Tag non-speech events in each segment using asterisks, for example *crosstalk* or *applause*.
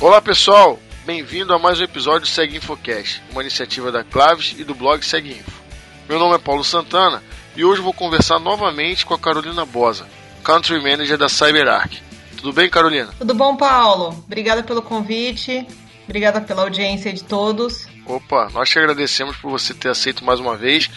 Olá pessoal, bem-vindo a mais um episódio do Segue Infocast, uma iniciativa da Claves e do blog Segue Info. Meu nome é Paulo Santana e hoje vou conversar novamente com a Carolina Bosa, Country Manager da CyberArk. Tudo bem, Carolina? Tudo bom, Paulo? Obrigada pelo convite, obrigada pela audiência de todos. Opa, nós te agradecemos por você ter aceito mais uma vez.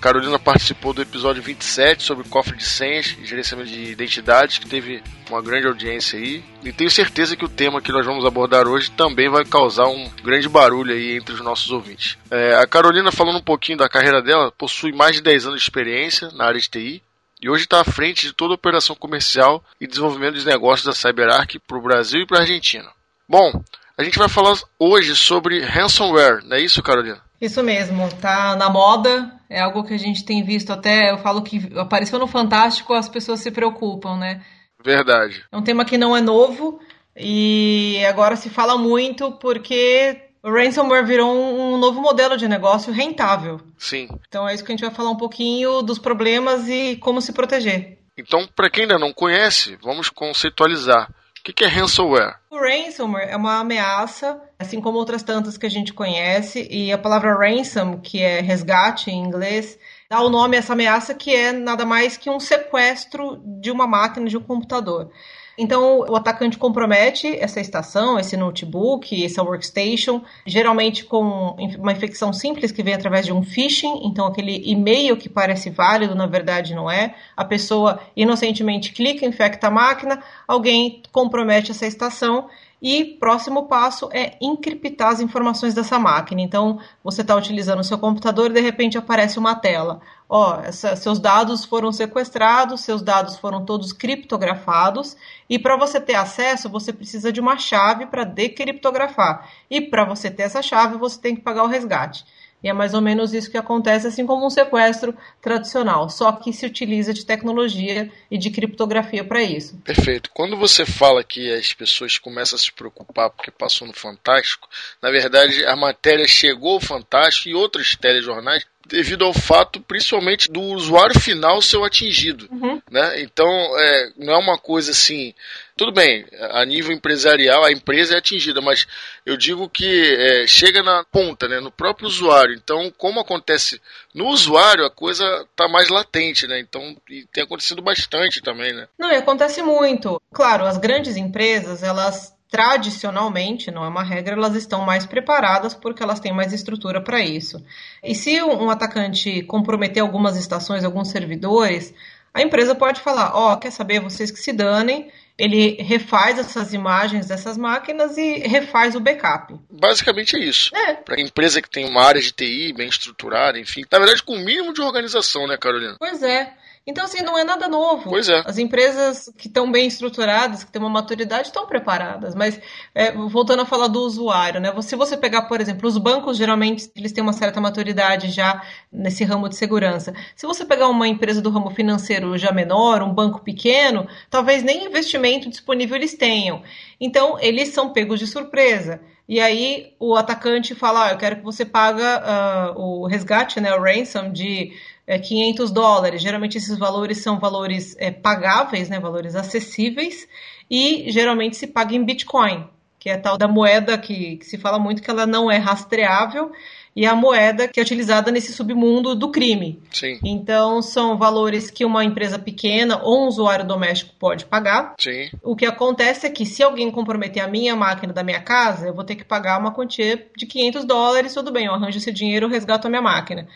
Carolina participou do episódio 27 sobre cofre de senhas e gerenciamento de identidades, que teve uma grande audiência aí. E tenho certeza que o tema que nós vamos abordar hoje também vai causar um grande barulho aí entre os nossos ouvintes. É, a Carolina, falando um pouquinho da carreira dela, possui mais de 10 anos de experiência na área de TI e hoje está à frente de toda a operação comercial e desenvolvimento de negócios da CyberArk para o Brasil e para a Argentina. Bom, a gente vai falar hoje sobre ransomware, não é isso, Carolina? Isso mesmo, tá na moda, é algo que a gente tem visto até, eu falo que apareceu no Fantástico, as pessoas se preocupam, né? Verdade. É um tema que não é novo e agora se fala muito porque o ransomware virou um novo modelo de negócio rentável. Sim. Então é isso que a gente vai falar um pouquinho dos problemas e como se proteger. Então, para quem ainda não conhece, vamos conceitualizar. O que é ransomware? O ransomware é uma ameaça, assim como outras tantas que a gente conhece, e a palavra ransom, que é resgate em inglês, dá o nome a essa ameaça que é nada mais que um sequestro de uma máquina, de um computador. Então, o atacante compromete essa estação, esse notebook, essa workstation, geralmente com uma infecção simples que vem através de um phishing, então aquele e-mail que parece válido, na verdade não é. A pessoa inocentemente clica, infecta a máquina, alguém compromete essa estação e próximo passo é encriptar as informações dessa máquina. Então, você está utilizando o seu computador e de repente aparece uma tela. Ó, essa, seus dados foram sequestrados, seus dados foram todos criptografados e para você ter acesso, você precisa de uma chave para decriptografar. E para você ter essa chave, você tem que pagar o resgate. E é mais ou menos isso que acontece, assim como um sequestro tradicional, só que se utiliza de tecnologia e de criptografia para isso. Perfeito. Quando você fala que as pessoas começam a se preocupar porque passou no Fantástico, na verdade a matéria chegou ao Fantástico e outros telejornais devido ao fato, principalmente, do usuário final ser atingido. Uhum. Né? Então, é, não é uma coisa assim. Tudo bem, a nível empresarial a empresa é atingida, mas eu digo que é, chega na ponta, né, no próprio usuário. Então, como acontece no usuário, a coisa está mais latente, né? Então, tem acontecido bastante também, né? Não, e acontece muito. Claro, as grandes empresas, elas tradicionalmente, não é uma regra, elas estão mais preparadas porque elas têm mais estrutura para isso. E se um atacante comprometer algumas estações, alguns servidores, a empresa pode falar: Ó, oh, quer saber, vocês que se danem, ele refaz essas imagens dessas máquinas e refaz o backup. Basicamente é isso. É. Para empresa que tem uma área de TI bem estruturada, enfim, na verdade com o mínimo de organização, né, Carolina? Pois é. Então, assim, não é nada novo. Pois é. As empresas que estão bem estruturadas, que têm uma maturidade, estão preparadas. Mas, é, voltando a falar do usuário, né? Se você pegar, por exemplo, os bancos, geralmente, eles têm uma certa maturidade já nesse ramo de segurança. Se você pegar uma empresa do ramo financeiro já menor, um banco pequeno, talvez nem investimento disponível eles tenham. Então, eles são pegos de surpresa. E aí o atacante fala, ah, eu quero que você paga uh, o resgate, né, o ransom de é, 500 dólares. Geralmente esses valores são valores é, pagáveis, né, valores acessíveis, e geralmente se paga em Bitcoin, que é a tal da moeda que, que se fala muito que ela não é rastreável e é a moeda que é utilizada nesse submundo do crime. Sim. Então, são valores que uma empresa pequena ou um usuário doméstico pode pagar. Sim. O que acontece é que se alguém comprometer a minha máquina da minha casa, eu vou ter que pagar uma quantia de 500 dólares, tudo bem, eu arranjo esse dinheiro, eu resgato a minha máquina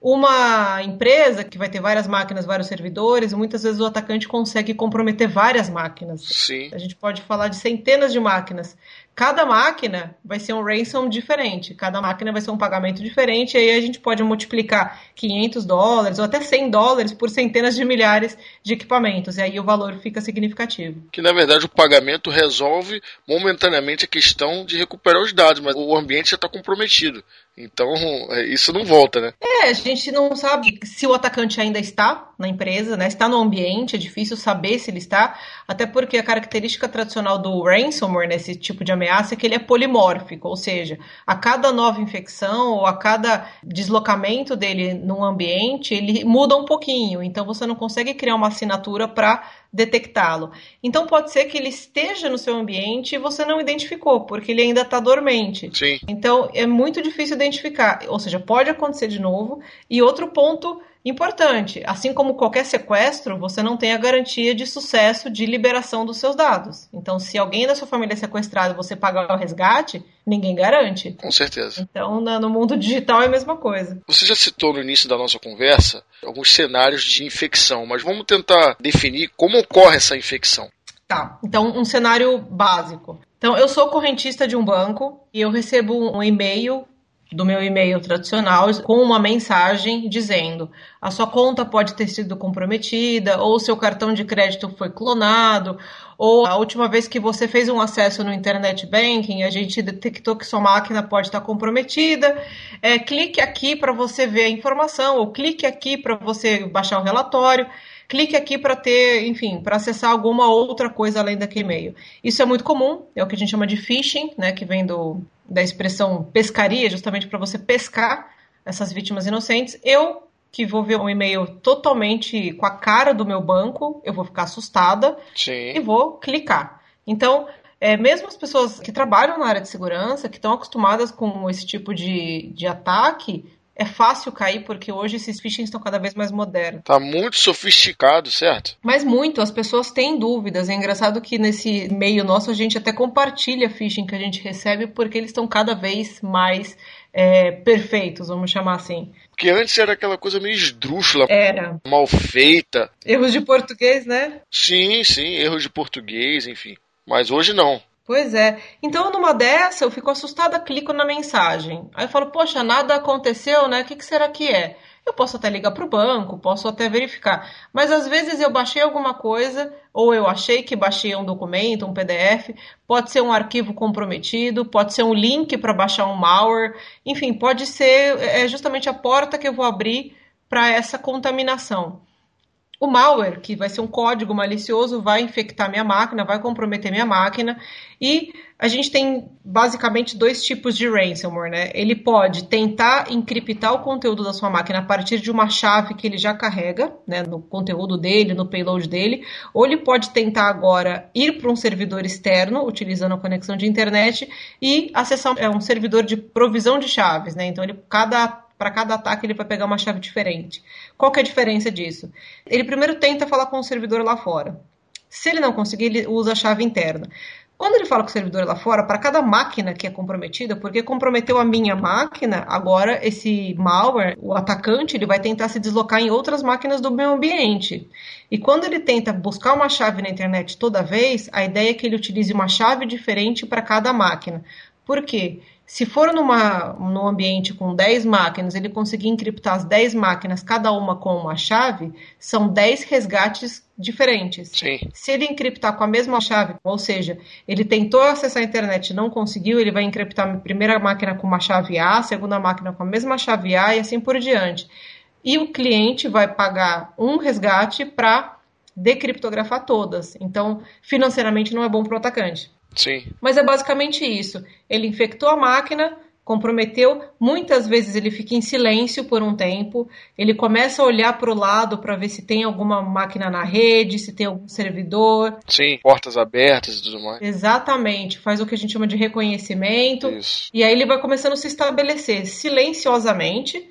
uma empresa que vai ter várias máquinas, vários servidores, muitas vezes o atacante consegue comprometer várias máquinas. Sim. A gente pode falar de centenas de máquinas. Cada máquina vai ser um ransom diferente, cada máquina vai ser um pagamento diferente, e aí a gente pode multiplicar 500 dólares ou até 100 dólares por centenas de milhares de equipamentos, e aí o valor fica significativo. Que na verdade o pagamento resolve momentaneamente a questão de recuperar os dados, mas o ambiente já está comprometido. Então, é, isso não volta, né? É, a gente não sabe se o atacante ainda está na empresa, né? Está no ambiente, é difícil saber se ele está, até porque a característica tradicional do ransomware, nesse tipo de ameaça, ameaça é que ele é polimórfico, ou seja, a cada nova infecção ou a cada deslocamento dele num ambiente, ele muda um pouquinho. Então você não consegue criar uma assinatura para detectá-lo. Então pode ser que ele esteja no seu ambiente e você não identificou, porque ele ainda está dormente. Sim. Então é muito difícil identificar. Ou seja, pode acontecer de novo. E outro ponto importante, assim como qualquer sequestro, você não tem a garantia de sucesso de liberação dos seus dados. Então, se alguém da sua família é sequestrado e você pagar o resgate, ninguém garante. Com certeza. Então, no mundo digital é a mesma coisa. Você já citou no início da nossa conversa alguns cenários de infecção, mas vamos tentar definir como ocorre essa infecção. Tá, então um cenário básico. Então, eu sou correntista de um banco e eu recebo um e-mail do meu e-mail tradicional com uma mensagem dizendo: a sua conta pode ter sido comprometida, ou seu cartão de crédito foi clonado, ou a última vez que você fez um acesso no internet banking, a gente detectou que sua máquina pode estar comprometida. É, clique aqui para você ver a informação, ou clique aqui para você baixar o relatório clique aqui para ter, enfim, para acessar alguma outra coisa além daquele e-mail. Isso é muito comum, é o que a gente chama de phishing, né, que vem do, da expressão pescaria, justamente para você pescar essas vítimas inocentes. Eu que vou ver um e-mail totalmente com a cara do meu banco, eu vou ficar assustada Sim. e vou clicar. Então, é, mesmo as pessoas que trabalham na área de segurança, que estão acostumadas com esse tipo de, de ataque, é fácil cair porque hoje esses phishing estão cada vez mais modernos. Tá muito sofisticado, certo? Mas muito, as pessoas têm dúvidas. É engraçado que nesse meio nosso a gente até compartilha phishing que a gente recebe porque eles estão cada vez mais é, perfeitos, vamos chamar assim. Porque antes era aquela coisa meio esdrúxula, Era. mal feita. Erros de português, né? Sim, sim, erros de português, enfim. Mas hoje não. Pois é. Então, numa dessa, eu fico assustada, clico na mensagem. Aí eu falo, poxa, nada aconteceu, né? O que, que será que é? Eu posso até ligar para o banco, posso até verificar. Mas às vezes eu baixei alguma coisa, ou eu achei que baixei um documento, um PDF, pode ser um arquivo comprometido, pode ser um link para baixar um malware, enfim, pode ser é justamente a porta que eu vou abrir para essa contaminação. O malware, que vai ser um código malicioso, vai infectar minha máquina, vai comprometer minha máquina. E a gente tem basicamente dois tipos de ransomware, né? Ele pode tentar encriptar o conteúdo da sua máquina a partir de uma chave que ele já carrega, né, no conteúdo dele, no payload dele, ou ele pode tentar agora ir para um servidor externo, utilizando a conexão de internet, e acessar é, um servidor de provisão de chaves, né? Então ele cada para cada ataque ele vai pegar uma chave diferente. Qual que é a diferença disso? Ele primeiro tenta falar com o servidor lá fora. Se ele não conseguir, ele usa a chave interna. Quando ele fala com o servidor lá fora, para cada máquina que é comprometida, porque comprometeu a minha máquina, agora esse malware, o atacante, ele vai tentar se deslocar em outras máquinas do meu ambiente. E quando ele tenta buscar uma chave na internet toda vez, a ideia é que ele utilize uma chave diferente para cada máquina. Por quê? Se for numa, num ambiente com 10 máquinas, ele conseguir encriptar as 10 máquinas, cada uma com uma chave, são 10 resgates diferentes. Sim. Se ele encriptar com a mesma chave, ou seja, ele tentou acessar a internet e não conseguiu, ele vai encriptar a primeira máquina com uma chave A, a segunda máquina com a mesma chave A e assim por diante. E o cliente vai pagar um resgate para decriptografar todas. Então, financeiramente não é bom para o atacante. Sim. Mas é basicamente isso. Ele infectou a máquina, comprometeu. Muitas vezes ele fica em silêncio por um tempo. Ele começa a olhar para o lado para ver se tem alguma máquina na rede, se tem algum servidor. Sim, portas abertas e tudo mais. Exatamente. Faz o que a gente chama de reconhecimento. Isso. E aí ele vai começando a se estabelecer silenciosamente.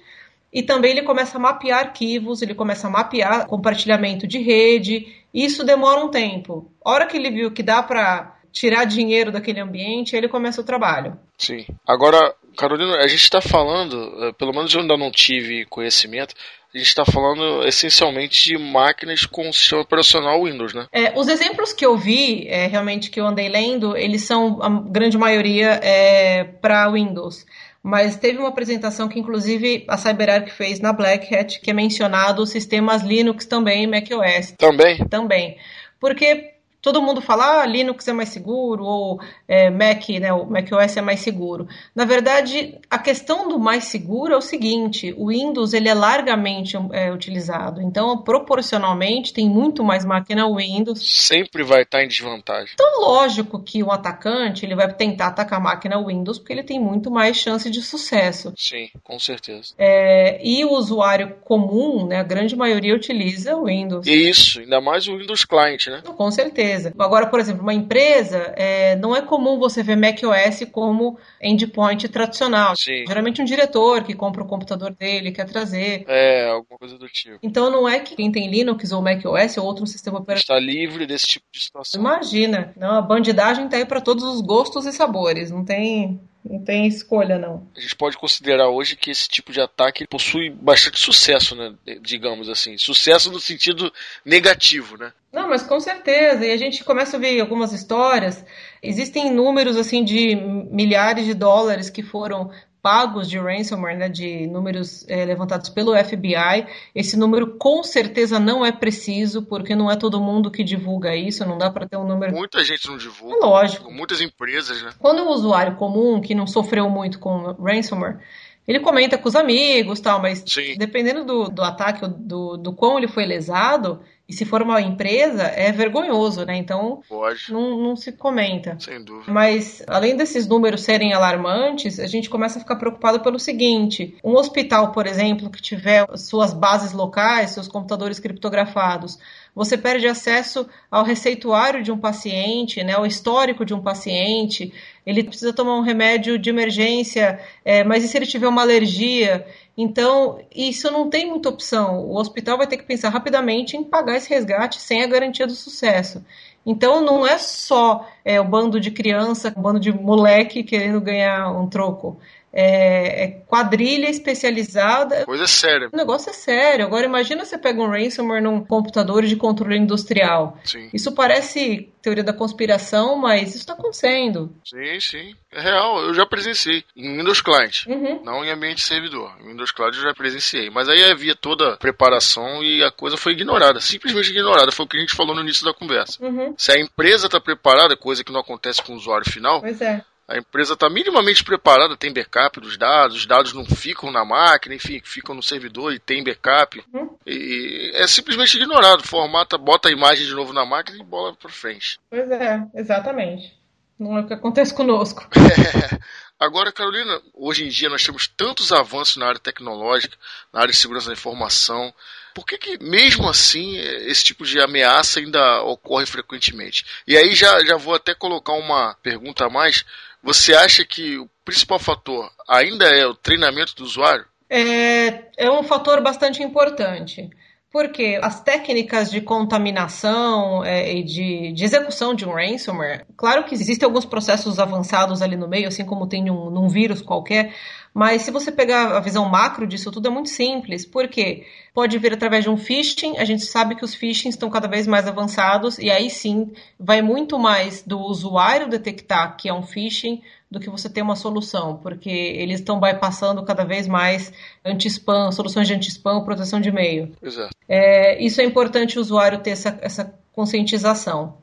E também ele começa a mapear arquivos, ele começa a mapear compartilhamento de rede. Isso demora um tempo. A hora que ele viu que dá para tirar dinheiro daquele ambiente, ele começa o trabalho. Sim. Agora, Carolina, a gente está falando, eh, pelo menos eu ainda não tive conhecimento, a gente está falando essencialmente de máquinas com sistema operacional Windows, né? É, os exemplos que eu vi, é, realmente que eu andei lendo, eles são, a grande maioria, é, para Windows. Mas teve uma apresentação que, inclusive, a CyberArk fez na Black Hat, que é mencionado sistemas Linux também, macOS. Também? Também. Porque todo mundo fala, ah, Linux é mais seguro, ou é, Mac, né, o macOS é mais seguro. Na verdade, a questão do mais seguro é o seguinte, o Windows ele é largamente é, utilizado, então proporcionalmente tem muito mais máquina Windows. Sempre vai estar em desvantagem. Então, lógico que o atacante ele vai tentar atacar a máquina Windows porque ele tem muito mais chance de sucesso. Sim, com certeza. É, e o usuário comum, né, a grande maioria utiliza o Windows. Isso, ainda mais o Windows Client, né? Com certeza empresa. Agora, por exemplo, uma empresa, é, não é comum você ver macOS como endpoint tradicional. Sim. Geralmente um diretor que compra o computador dele, quer trazer. É, alguma coisa do tipo. Então não é que quem tem Linux ou macOS ou outro sistema operacional está livre desse tipo de situação. Imagina, não, a bandidagem está aí para todos os gostos e sabores, não tem não tem escolha, não. A gente pode considerar hoje que esse tipo de ataque possui bastante sucesso, né? Digamos assim. Sucesso no sentido negativo, né? Não, mas com certeza. E a gente começa a ver algumas histórias. Existem números assim de milhares de dólares que foram pagos de ransomware, né, de números é, levantados pelo FBI. Esse número com certeza não é preciso, porque não é todo mundo que divulga isso, não dá para ter um número. Muita gente não divulga. É lógico. Muitas empresas, né? Quando o usuário comum, que não sofreu muito com ransomware, ele comenta com os amigos tal, mas Sim. dependendo do, do ataque, do, do quão ele foi lesado, e se for uma empresa, é vergonhoso, né? Então. Não, não se comenta. Sem dúvida. Mas, além desses números serem alarmantes, a gente começa a ficar preocupado pelo seguinte: um hospital, por exemplo, que tiver suas bases locais, seus computadores criptografados, você perde acesso ao receituário de um paciente, né, ao histórico de um paciente, ele precisa tomar um remédio de emergência, é, mas e se ele tiver uma alergia? Então, isso não tem muita opção. O hospital vai ter que pensar rapidamente em pagar esse resgate sem a garantia do sucesso. Então, não é só é, o bando de criança, o bando de moleque querendo ganhar um troco é, é quadrilha especializada. Coisa séria. O negócio é sério. Agora imagina você pega um ransomware num computador de controle industrial. Sim. Isso parece teoria da conspiração, mas isso está acontecendo. Sim, sim. É real. Eu já presenciei em Windows Client, uhum. não em ambiente servidor. Em Windows Client eu já presenciei. Mas aí havia toda a preparação e a coisa foi ignorada. Simplesmente ignorada. Foi o que a gente falou no início da conversa. Uhum. Se a empresa está preparada, coisa que não acontece com o usuário final. Pois é a empresa está minimamente preparada, tem backup dos dados, os dados não ficam na máquina, enfim, ficam no servidor e tem backup. Uhum. E é simplesmente ignorado. Formata, bota a imagem de novo na máquina e bola para frente. Pois é, exatamente. Não é o que acontece conosco. *laughs* Agora, Carolina, hoje em dia nós temos tantos avanços na área tecnológica, na área de segurança da informação. Por que, que mesmo assim esse tipo de ameaça ainda ocorre frequentemente? E aí já, já vou até colocar uma pergunta a mais. Você acha que o principal fator ainda é o treinamento do usuário? É, é um fator bastante importante. Porque as técnicas de contaminação é, e de, de, execução de um ransomware, claro que existem alguns processos avançados ali no meio, assim como tem num, vírus qualquer, mas se você pegar a visão macro disso tudo, é muito simples. porque Pode vir através de um phishing, a gente sabe que os phishing estão cada vez mais avançados, e aí sim vai muito mais do usuário detectar que é um phishing do que você ter uma solução, porque eles estão bypassando cada vez mais anti-spam, soluções de anti-spam, proteção de e-mail. Exato. É, isso é importante o usuário ter essa, essa conscientização.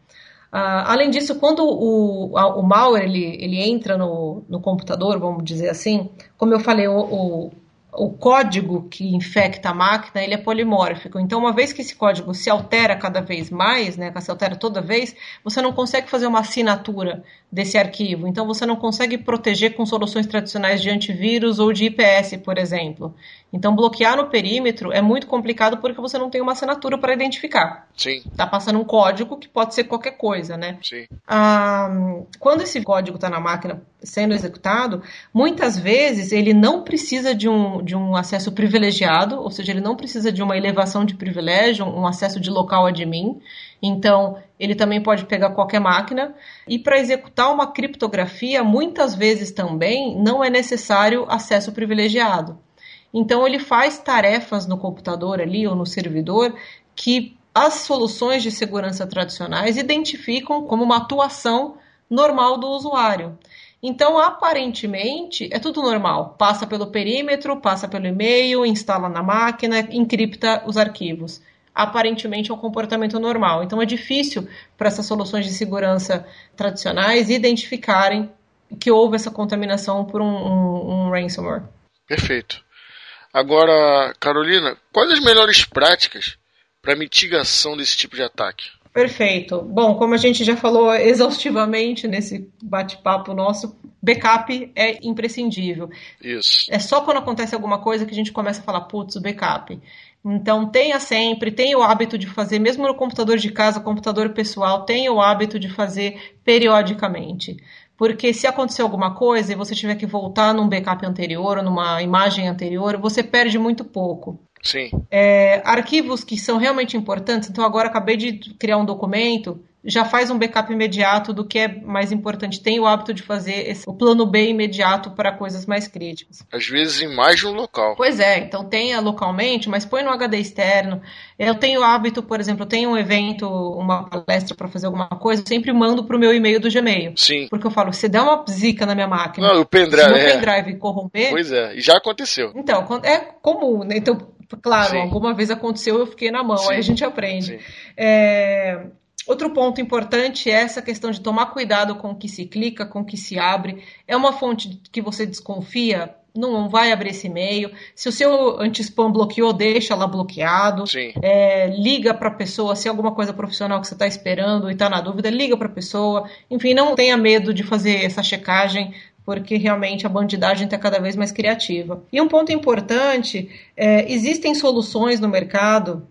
Uh, além disso, quando o, o malware ele, ele entra no, no computador, vamos dizer assim, como eu falei, o, o, o código que infecta a máquina ele é polimórfico. Então, uma vez que esse código se altera cada vez mais, né, se altera toda vez, você não consegue fazer uma assinatura desse arquivo. Então, você não consegue proteger com soluções tradicionais de antivírus ou de IPS, por exemplo. Então, bloquear no perímetro é muito complicado porque você não tem uma assinatura para identificar. Sim. Está passando um código que pode ser qualquer coisa, né? Sim. Ah, quando esse código está na máquina sendo executado, muitas vezes ele não precisa de um, de um acesso privilegiado, ou seja, ele não precisa de uma elevação de privilégio, um acesso de local admin. Então, ele também pode pegar qualquer máquina. E para executar uma criptografia, muitas vezes também não é necessário acesso privilegiado. Então ele faz tarefas no computador ali ou no servidor que as soluções de segurança tradicionais identificam como uma atuação normal do usuário. Então, aparentemente, é tudo normal. Passa pelo perímetro, passa pelo e-mail, instala na máquina, encripta os arquivos. aparentemente é um comportamento normal. Então é difícil para essas soluções de segurança tradicionais identificarem que houve essa contaminação por um, um, um ransomware. Perfeito. Agora, Carolina, quais as melhores práticas para mitigação desse tipo de ataque? Perfeito. Bom, como a gente já falou *laughs* exaustivamente nesse bate-papo nosso, backup é imprescindível. Isso. É só quando acontece alguma coisa que a gente começa a falar, putz, backup. Então tenha sempre, tenha o hábito de fazer, mesmo no computador de casa, computador pessoal, tenha o hábito de fazer periodicamente. Porque se acontecer alguma coisa e você tiver que voltar num backup anterior ou numa imagem anterior, você perde muito pouco. Sim. É, arquivos que são realmente importantes. Então, agora acabei de criar um documento já faz um backup imediato do que é mais importante. Tem o hábito de fazer esse, o plano B imediato para coisas mais críticas. Às vezes em mais de um local. Pois é, então tenha localmente, mas põe no HD externo. Eu tenho o hábito, por exemplo, eu tenho um evento, uma palestra para fazer alguma coisa, eu sempre mando para o meu e-mail do Gmail. Sim. Porque eu falo, se der uma zica na minha máquina, Não, o pendrive, se o é. pendrive corromper. Pois é, e já aconteceu. Então, é comum, né? Então, claro, Sim. alguma vez aconteceu, eu fiquei na mão, Sim. aí a gente aprende. É, Outro ponto importante é essa questão de tomar cuidado com o que se clica, com o que se abre. É uma fonte que você desconfia, não vai abrir esse e-mail. Se o seu anti-spam bloqueou, deixa lá bloqueado. É, liga para a pessoa, se é alguma coisa profissional que você está esperando e está na dúvida, liga para a pessoa. Enfim, não tenha medo de fazer essa checagem, porque realmente a bandidagem está cada vez mais criativa. E um ponto importante, é, existem soluções no mercado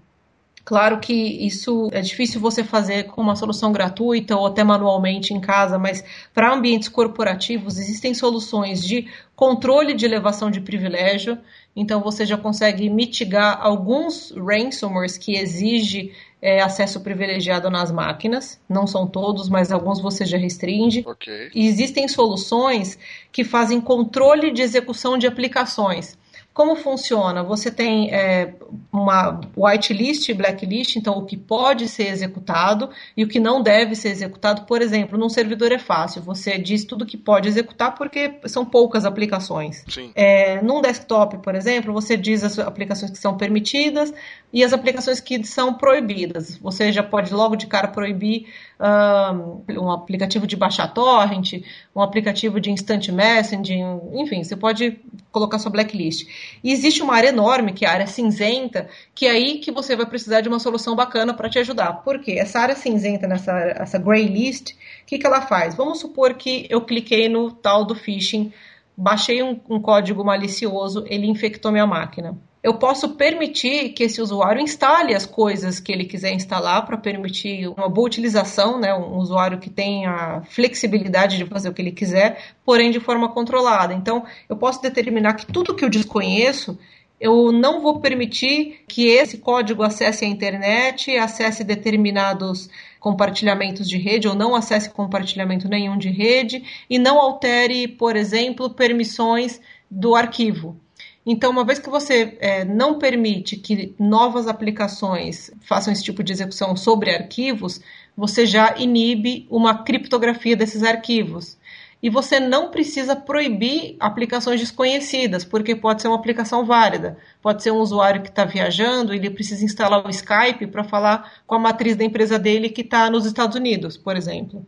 Claro que isso é difícil você fazer com uma solução gratuita ou até manualmente em casa, mas para ambientes corporativos existem soluções de controle de elevação de privilégio. Então você já consegue mitigar alguns ransomwares que exigem é, acesso privilegiado nas máquinas. Não são todos, mas alguns você já restringe. Ok. E existem soluções que fazem controle de execução de aplicações. Como funciona? Você tem é, uma whitelist e blacklist, então o que pode ser executado e o que não deve ser executado. Por exemplo, num servidor é fácil, você diz tudo que pode executar porque são poucas aplicações. Sim. É, num desktop, por exemplo, você diz as aplicações que são permitidas e as aplicações que são proibidas. Você já pode logo de cara proibir um, aplicativo de baixar torrent, um aplicativo de instant messaging, enfim, você pode colocar sua blacklist. E existe uma área enorme, que é a área cinzenta, que é aí que você vai precisar de uma solução bacana para te ajudar. Por quê? Essa área cinzenta, nessa essa gray list, o que, que ela faz? Vamos supor que eu cliquei no tal do phishing, baixei um, um código malicioso, ele infectou minha máquina eu posso permitir que esse usuário instale as coisas que ele quiser instalar para permitir uma boa utilização, né? um usuário que tenha flexibilidade de fazer o que ele quiser, porém de forma controlada. Então, eu posso determinar que tudo que eu desconheço, eu não vou permitir que esse código acesse a internet, acesse determinados compartilhamentos de rede ou não acesse compartilhamento nenhum de rede e não altere, por exemplo, permissões do arquivo. Então, uma vez que você é, não permite que novas aplicações façam esse tipo de execução sobre arquivos, você já inibe uma criptografia desses arquivos. E você não precisa proibir aplicações desconhecidas, porque pode ser uma aplicação válida. Pode ser um usuário que está viajando ele precisa instalar o Skype para falar com a matriz da empresa dele que está nos Estados Unidos, por exemplo.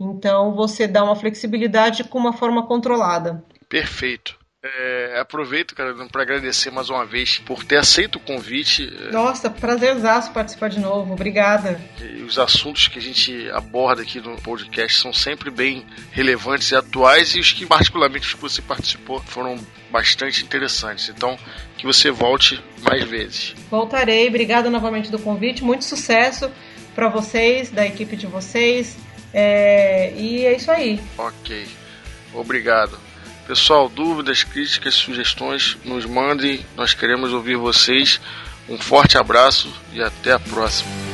Então, você dá uma flexibilidade com uma forma controlada. Perfeito. É, aproveito, cara, para agradecer mais uma vez por ter aceito o convite. Nossa, prazerzaço participar de novo. Obrigada. E os assuntos que a gente aborda aqui no podcast são sempre bem relevantes e atuais e os que, particularmente, os que você participou foram bastante interessantes. Então, que você volte mais vezes. Voltarei. Obrigada novamente do convite. Muito sucesso para vocês, da equipe de vocês. É... E é isso aí. Ok. Obrigado. Pessoal, dúvidas, críticas, sugestões, nos mandem. Nós queremos ouvir vocês. Um forte abraço e até a próxima.